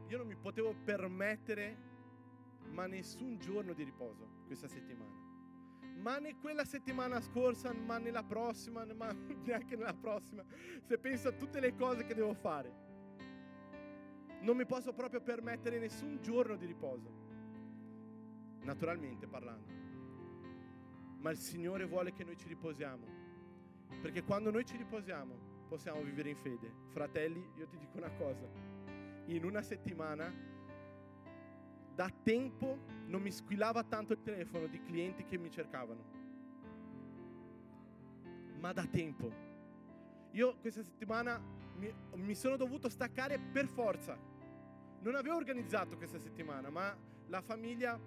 io non mi potevo permettere ma nessun giorno di riposo questa settimana. Ma né quella settimana scorsa, ma nella prossima, ma neanche nella prossima. Se penso a tutte le cose che devo fare, non mi posso proprio permettere nessun giorno di riposo naturalmente parlando. Ma il Signore vuole che noi ci riposiamo, perché quando noi ci riposiamo possiamo vivere in fede. Fratelli, io ti dico una cosa, in una settimana da tempo non mi squillava tanto il telefono di clienti che mi cercavano, ma da tempo. Io questa settimana mi, mi sono dovuto staccare per forza. Non avevo organizzato questa settimana, ma la famiglia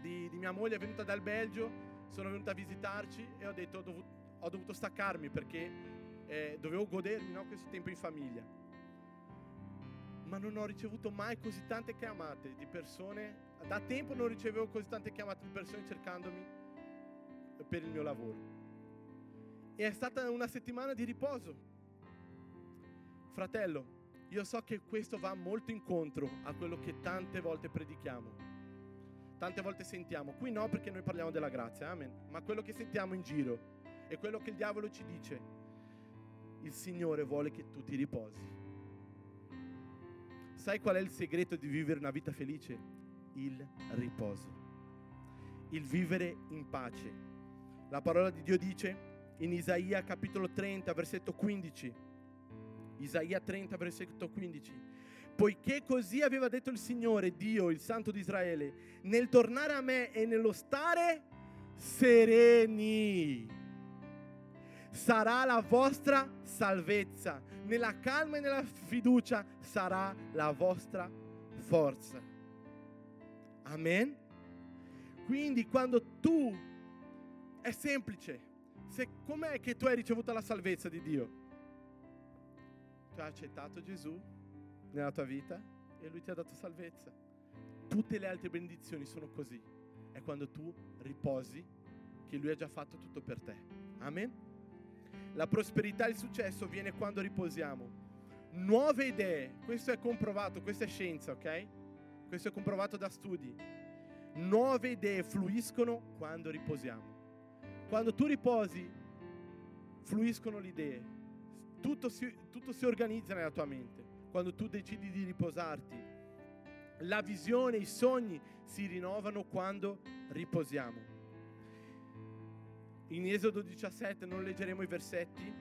di, di, mia moglie è venuta dal Belgio, sono venuta a visitarci e ho detto ho dovuto, ho dovuto staccarmi perché eh, dovevo godermi no, questo tempo in famiglia. Ma non ho ricevuto mai così tante chiamate di persone, da tempo non ricevevo così tante chiamate di persone cercandomi per il mio lavoro. E è stata una settimana di riposo. Fratello, io so che questo va molto incontro a quello che tante volte predichiamo tante volte sentiamo. Qui no perché noi parliamo della grazia, amen. Ma quello che sentiamo in giro è quello che il diavolo ci dice. Il Signore vuole che tu ti riposi. Sai qual è il segreto di vivere una vita felice? Il riposo. Il vivere in pace. La parola di Dio dice in Isaia capitolo 30, versetto 15. Isaia 30, versetto 15 poiché così aveva detto il Signore, Dio, il Santo di Israele, nel tornare a me e nello stare sereni sarà la vostra salvezza, nella calma e nella fiducia sarà la vostra forza. Amen. Quindi quando tu è semplice, se com'è che tu hai ricevuto la salvezza di Dio? Tu hai accettato Gesù, nella tua vita e Lui ti ha dato salvezza. Tutte le altre benedizioni sono così. È quando tu riposi che Lui ha già fatto tutto per te. Amen. La prosperità e il successo viene quando riposiamo. Nuove idee, questo è comprovato, questa è scienza, ok? Questo è comprovato da studi. Nuove idee fluiscono quando riposiamo. Quando tu riposi, fluiscono le idee. tutto si, tutto si organizza nella tua mente. Quando tu decidi di riposarti, la visione, i sogni si rinnovano quando riposiamo. In Esodo 17 non leggeremo i versetti.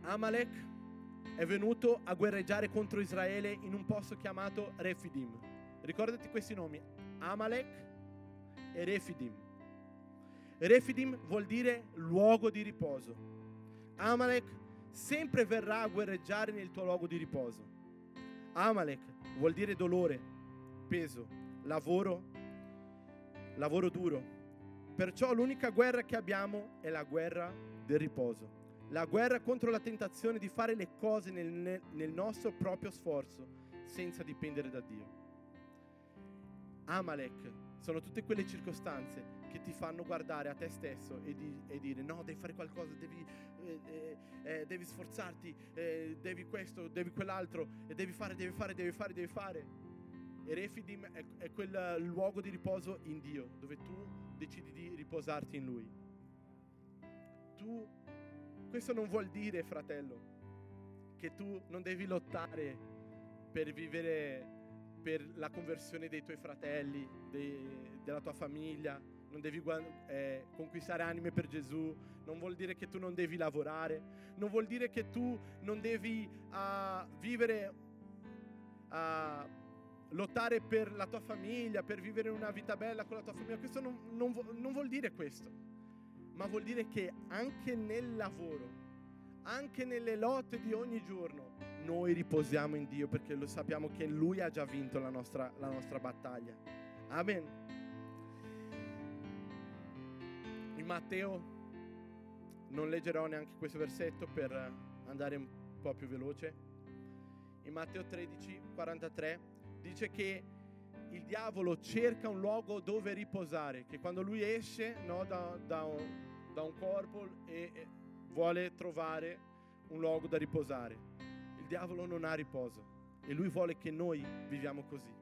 Amalek è venuto a guerreggiare contro Israele in un posto chiamato Refidim. Ricordati questi nomi, Amalek e Refidim. Refidim vuol dire luogo di riposo. Amalek sempre verrà a guerreggiare nel tuo luogo di riposo. Amalek vuol dire dolore, peso, lavoro, lavoro duro. Perciò l'unica guerra che abbiamo è la guerra del riposo. La guerra contro la tentazione di fare le cose nel, nel nostro proprio sforzo, senza dipendere da Dio. Amalek sono tutte quelle circostanze che ti fanno guardare a te stesso e, di, e dire no, devi fare qualcosa, devi, eh, eh, eh devi sforzarti, eh, devi questo, devi quell'altro, devi fare, devi fare, devi fare, devi fare. E Refidim è, è quel luogo di riposo in Dio, dove tu decidi di riposarti in Lui. Tu, questo non vuol dire, fratello, che tu non devi lottare per vivere per la conversione dei tuoi fratelli, dei, della tua famiglia, non devi eh, conquistare anime per Gesù, non vuol dire che tu non devi lavorare, non vuol dire che tu non devi uh, vivere, uh, lottare per la tua famiglia, per vivere una vita bella con la tua famiglia. Questo non, non, non vuol dire questo, ma vuol dire che anche nel lavoro, anche nelle lotte di ogni giorno, noi riposiamo in Dio perché lo sappiamo che Lui ha già vinto la nostra, la nostra battaglia. Amen. In Matteo, non leggerò neanche questo versetto per andare un po' più veloce, in Matteo 13, 43 dice che il diavolo cerca un luogo dove riposare, che quando lui esce no, da, da, un, da, un, corpo e, e vuole trovare un luogo da riposare. Il diavolo non ha riposo e lui vuole che noi viviamo così.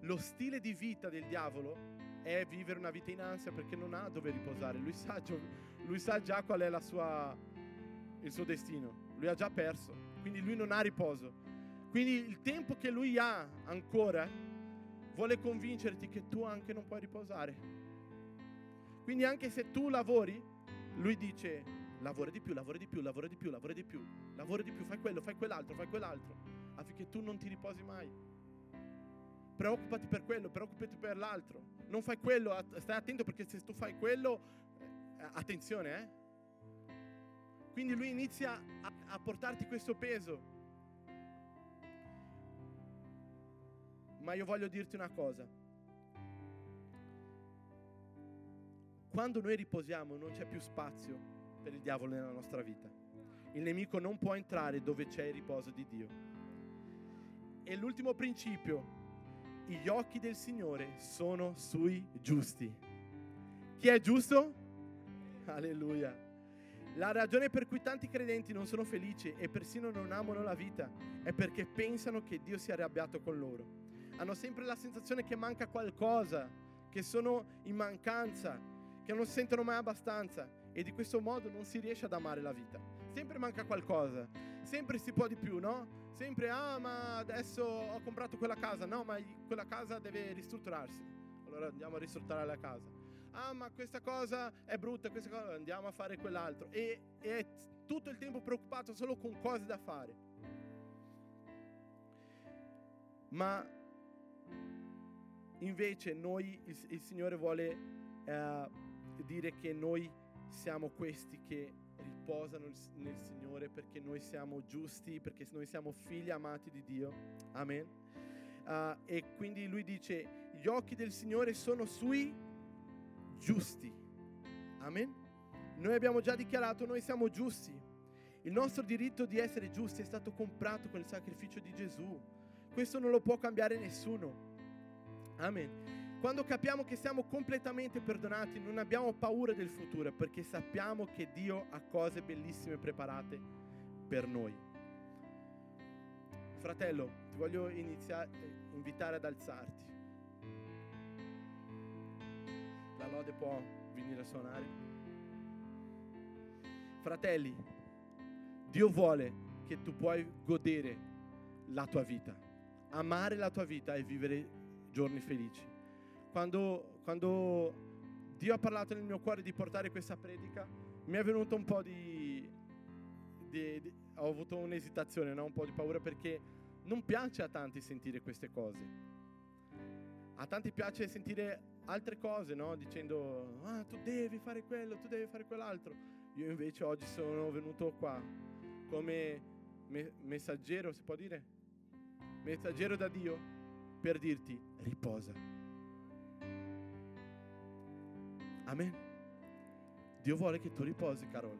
Lo stile di vita del diavolo è vivere una vita in ansia perché non ha dove riposare. Lui sa, lui sa già qual è sua, il suo destino. Lui ha già perso, quindi lui non ha riposo. Quindi il tempo che lui ha ancora vuole convincerti che tu anche non puoi riposare. Quindi anche se tu lavori, lui dice lavora di più, lavora di più, lavora di più, lavora di più, lavora di più, fai quello, fai quell'altro, fai quell'altro, affinché tu non ti riposi mai. Preoccupati per quello, preoccupati per l'altro non fai quello, stai attento perché se tu fai quello, eh, attenzione, eh? Quindi lui inizia a, a portarti questo peso. Ma io voglio dirti una cosa. Quando noi riposiamo non c'è più spazio per il diavolo nella nostra vita. Il nemico non può entrare dove c'è il riposo di Dio. E l'ultimo principio gli occhi del Signore sono sui giusti. Chi è giusto? Alleluia. La ragione per cui tanti credenti non sono felici e persino non amano la vita è perché pensano che Dio sia arrabbiato con loro. Hanno sempre la sensazione che manca qualcosa, che sono in mancanza, che non si sentono mai abbastanza e di questo modo non si riesce ad amare la vita. Sempre manca qualcosa, sempre si può di più, no? Sempre, ah ma adesso ho comprato quella casa, no ma quella casa deve ristrutturarsi, allora andiamo a ristrutturare la casa. Ah ma questa cosa è brutta, questa cosa, andiamo a fare quell'altro. E, e è tutto il tempo preoccupato solo con cose da fare. Ma invece noi, il, il Signore vuole eh, dire che noi siamo questi che riposano nel Signore perché noi siamo giusti, perché noi siamo figli amati di Dio. Amen. Uh, e quindi lui dice, gli occhi del Signore sono sui giusti. Amen. Noi abbiamo già dichiarato, noi siamo giusti. Il nostro diritto di essere giusti è stato comprato con il sacrificio di Gesù. Questo non lo può cambiare nessuno. Amen. Quando capiamo che siamo completamente perdonati, non abbiamo paura del futuro perché sappiamo che Dio ha cose bellissime preparate per noi. Fratello, ti voglio iniziare, invitare ad alzarti. La lode può venire a suonare. Fratelli, Dio vuole che tu puoi godere la tua vita, amare la tua vita e vivere giorni felici. Quando, quando Dio ha parlato nel mio cuore di portare questa predica, mi è venuto un po' di... di, di ho avuto un'esitazione, no? un po' di paura perché non piace a tanti sentire queste cose. A tanti piace sentire altre cose, no? Dicendo, ah, tu devi fare quello, tu devi fare quell'altro. Io invece oggi sono venuto qua come me- messaggero, si può dire? Messaggero da Dio per dirti, riposa. Amen. Dio vuole che tu riposi, Carol.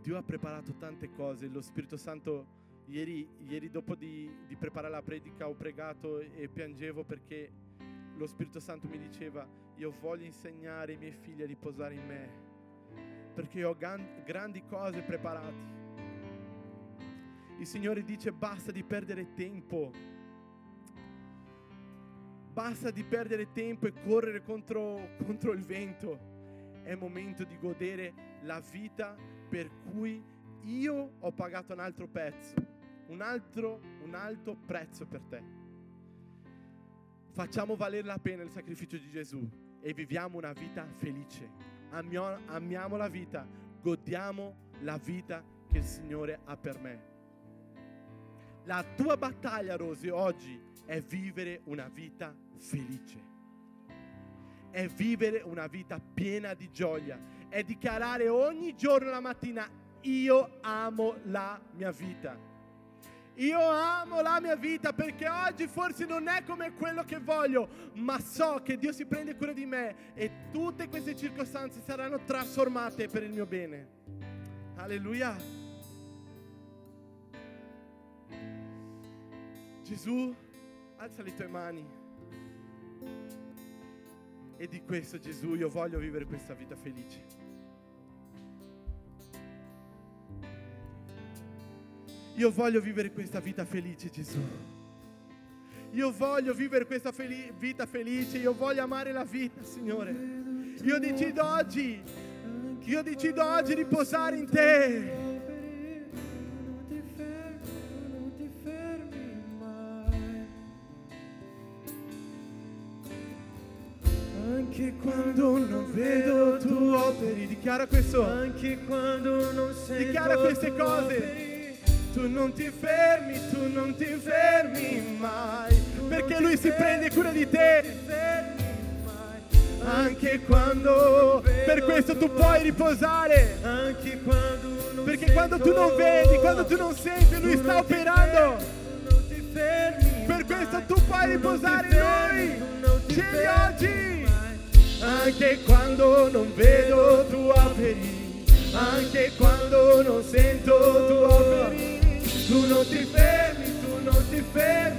Dio ha preparato tante cose, lo Spirito Santo Ieri, ieri dopo di, di, preparare la predica ho pregato e piangevo perché lo Spirito Santo mi diceva io voglio insegnare ai miei figli a riposare in me perché ho gan- grandi cose preparate. Il Signore dice basta di perdere tempo. Basta di perdere tempo e correre contro, contro il vento. È momento di godere la vita per cui io ho pagato un altro pezzo un altro, un alto prezzo per te. Facciamo valere la pena il sacrificio di Gesù e viviamo una vita felice. Amiamo la vita, godiamo la vita che il Signore ha per me. La tua battaglia, Rosy, oggi è vivere una vita felice. È vivere una vita piena di gioia. È dichiarare ogni giorno la mattina, io amo la mia vita io amo la mia vita perché oggi forse non è come quello che voglio, ma so che Dio si prende cura di me e tutte queste circostanze saranno trasformate per il mio bene. Alleluia. Gesù, alza le tue mani. E di questo Gesù io voglio vivere questa vita felice. Io voglio vivere questa vita felice, Gesù. Io voglio vivere questa fel- vita felice, io voglio amare la vita, Signore. Io decido oggi, io decido oggi di riposare in te. Quando non vedo tu operi, dichiara questo. Anche quando non sento Dichiara queste cose. Tu non ti fermi, tu non ti fermi mai, perché Lui si prende cura di te. Anche quando, per questo tu puoi riposare. Anche quando perché quando tu non vedi, quando tu non senti, Lui sta operando. Per questo tu puoi riposare in Lui. Scegli oggi. Anche quando non vedo tu operi. Anche quando non sento tu operi tu non ti fermi, tu non ti fermi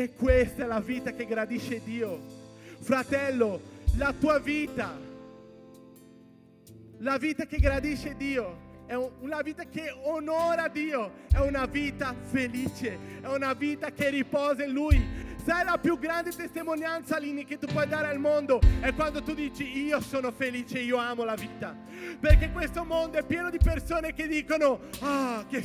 E questa è la vita che gradisce Dio. Fratello, la tua vita, la vita che gradisce Dio, è una vita che onora Dio, è una vita felice, è una vita che riposa in Lui. Sai la più grande testimonianza, Lini, che tu puoi dare al mondo è quando tu dici io sono felice, io amo la vita. Perché questo mondo è pieno di persone che dicono ah, che,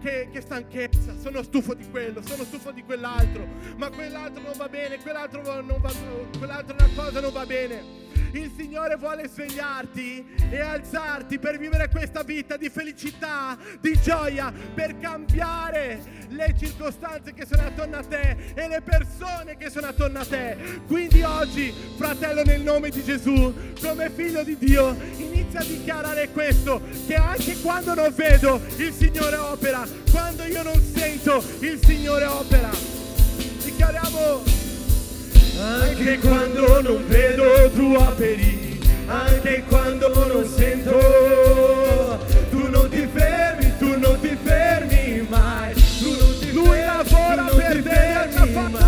che, che stanchezza, sono stufo di quello, sono stufo di quell'altro, ma quell'altro non va bene, quell'altro non va, quell'altra cosa non va bene. Il Signore vuole svegliarti e alzarti per vivere questa vita di felicità, di gioia, per cambiare le circostanze che sono attorno a te e le persone che sono attorno a te. Quindi oggi, fratello, nel nome di Gesù, come figlio di Dio, inizia a dichiarare questo, che anche quando non vedo, il Signore opera, quando io non sento, il Signore opera. Dichiariamo anche quando non vedo tu operi, anche quando non sento, tu non ti fermi, tu non ti fermi mai, tu non ti Lui fermi, lavora per te, ha fatto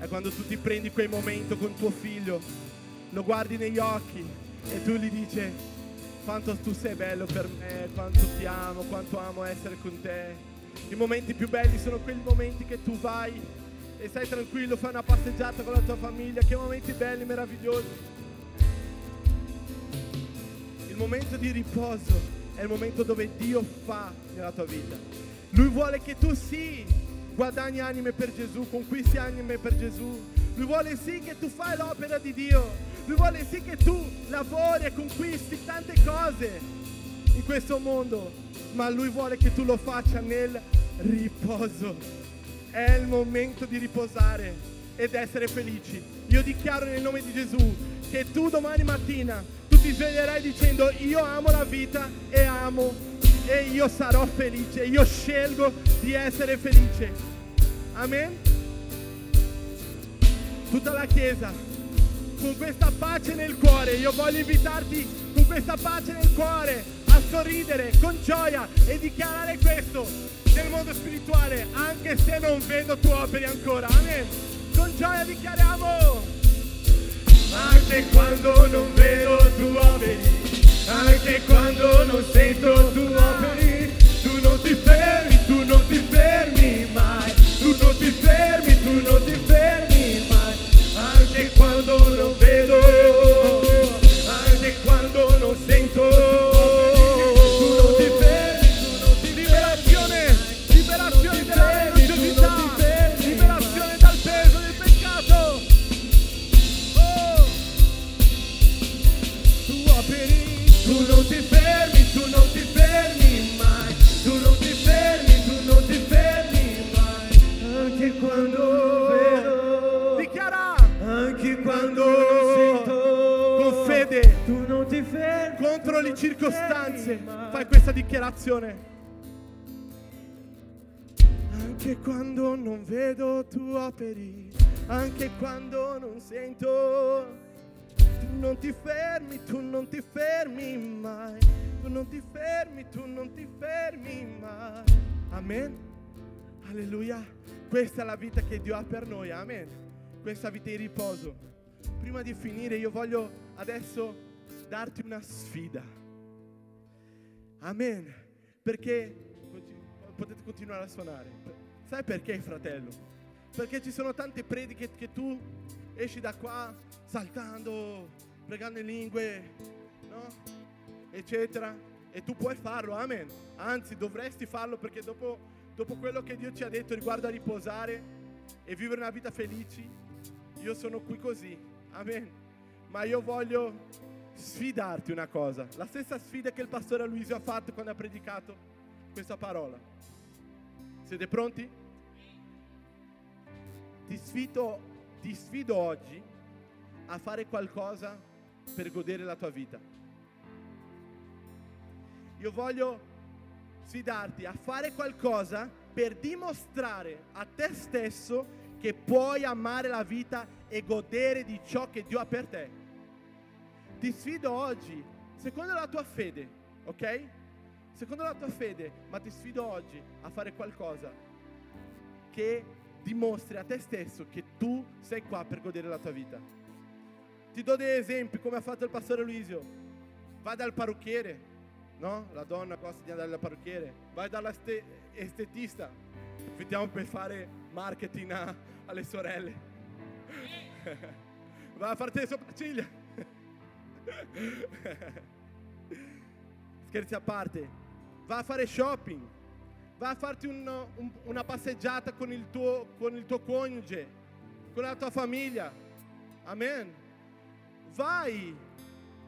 È quando tu ti prendi quel momento con tuo figlio, lo guardi negli occhi e tu gli dici quanto tu sei bello per me, quanto ti amo, quanto amo essere con te. I momenti più belli sono quei momenti che tu vai e stai tranquillo, fai una passeggiata con la tua famiglia, che momenti belli, meravigliosi. Il momento di riposo è il momento dove Dio fa nella tua vita. Lui vuole che tu sì guadagni anime per Gesù, conquisti anime per Gesù. Lui vuole sì che tu fai l'opera di Dio. Lui vuole sì che tu lavori e conquisti tante cose in questo mondo, ma lui vuole che tu lo faccia nel riposo. È il momento di riposare ed essere felici. Io dichiaro nel nome di Gesù che tu domani mattina ti sveglierai dicendo io amo la vita e amo e io sarò felice, io scelgo di essere felice. Amen? Tutta la Chiesa, con questa pace nel cuore, io voglio invitarti con questa pace nel cuore a sorridere con gioia e dichiarare questo nel mondo spirituale, anche se non vedo tu operi ancora. Amen? Con gioia dichiariamo anche quando non vedo tu operi, anche quando non sento tu operi, tu non ti fermi, tu non ti fermi mai, tu operi, anche quando non sento, tu non ti fermi, tu non ti fermi mai, tu non ti fermi, tu non ti fermi mai. Amen. Alleluia. Questa è la vita che Dio ha per noi. Amen. Questa vita di riposo. Prima di finire io voglio adesso darti una sfida. Amen. Perché potete continuare a suonare. Sai perché, fratello? Perché ci sono tante prediche che tu esci da qua saltando, pregando in lingue, no? Eccetera. E tu puoi farlo, amen. Anzi, dovresti farlo perché dopo, dopo quello che Dio ci ha detto riguardo a riposare e vivere una vita felici, io sono qui così, amen. Ma io voglio sfidarti una cosa, la stessa sfida che il pastore Luisio ha fatto quando ha predicato questa parola. Siete pronti? Ti sfido, ti sfido oggi a fare qualcosa per godere la tua vita. Io voglio sfidarti a fare qualcosa per dimostrare a te stesso che puoi amare la vita e godere di ciò che Dio ha per te. Ti sfido oggi, secondo la tua fede, ok? Secondo la tua fede, ma ti sfido oggi a fare qualcosa che dimostri a te stesso che tu sei qua per godere la tua vita. Ti do degli esempi come ha fatto il pastore Luisio. Va dal parrucchiere, no? La donna costa di andare dal parrucchiere. Vai dall'estetista. Fittiamo per fare marketing a, alle sorelle. Va a farti le sopracciglia. Scherzi a parte. Va a fare shopping. Va a farti un- un- una passeggiata con il, tuo, con il tuo coniuge, con la tua famiglia. Amen. Vai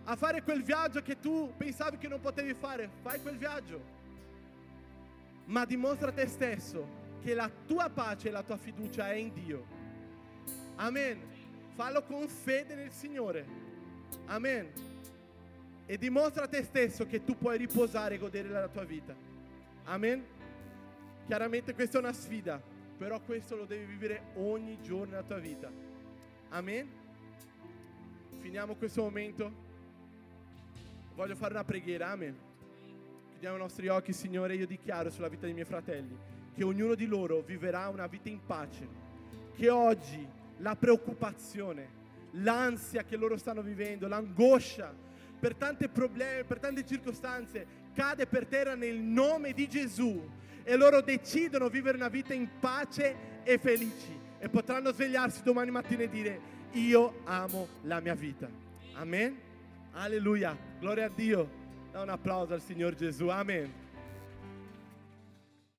a fare quel viaggio che tu pensavi che non potevi fare. Fai quel viaggio. Ma dimostra a te stesso che la tua pace e la tua fiducia è in Dio. Amen. Fallo con fede nel Signore. Amen. E dimostra a te stesso che tu puoi riposare e godere la tua vita. Amen. Chiaramente questa è una sfida, però questo lo devi vivere ogni giorno nella tua vita. Amen. Finiamo questo momento. Voglio fare una preghiera. Amen. Chiudiamo i nostri occhi, Signore. Io dichiaro sulla vita dei miei fratelli che ognuno di loro vivrà una vita in pace. Che oggi la preoccupazione, l'ansia che loro stanno vivendo, l'angoscia per tanti problemi, per tante circostanze, cade per terra nel nome di Gesù e loro decidono vivere una vita in pace e felici e potranno svegliarsi domani mattina e dire io amo la mia vita. Amen. Alleluia. Gloria a Dio. Da un applauso al Signor Gesù. Amen.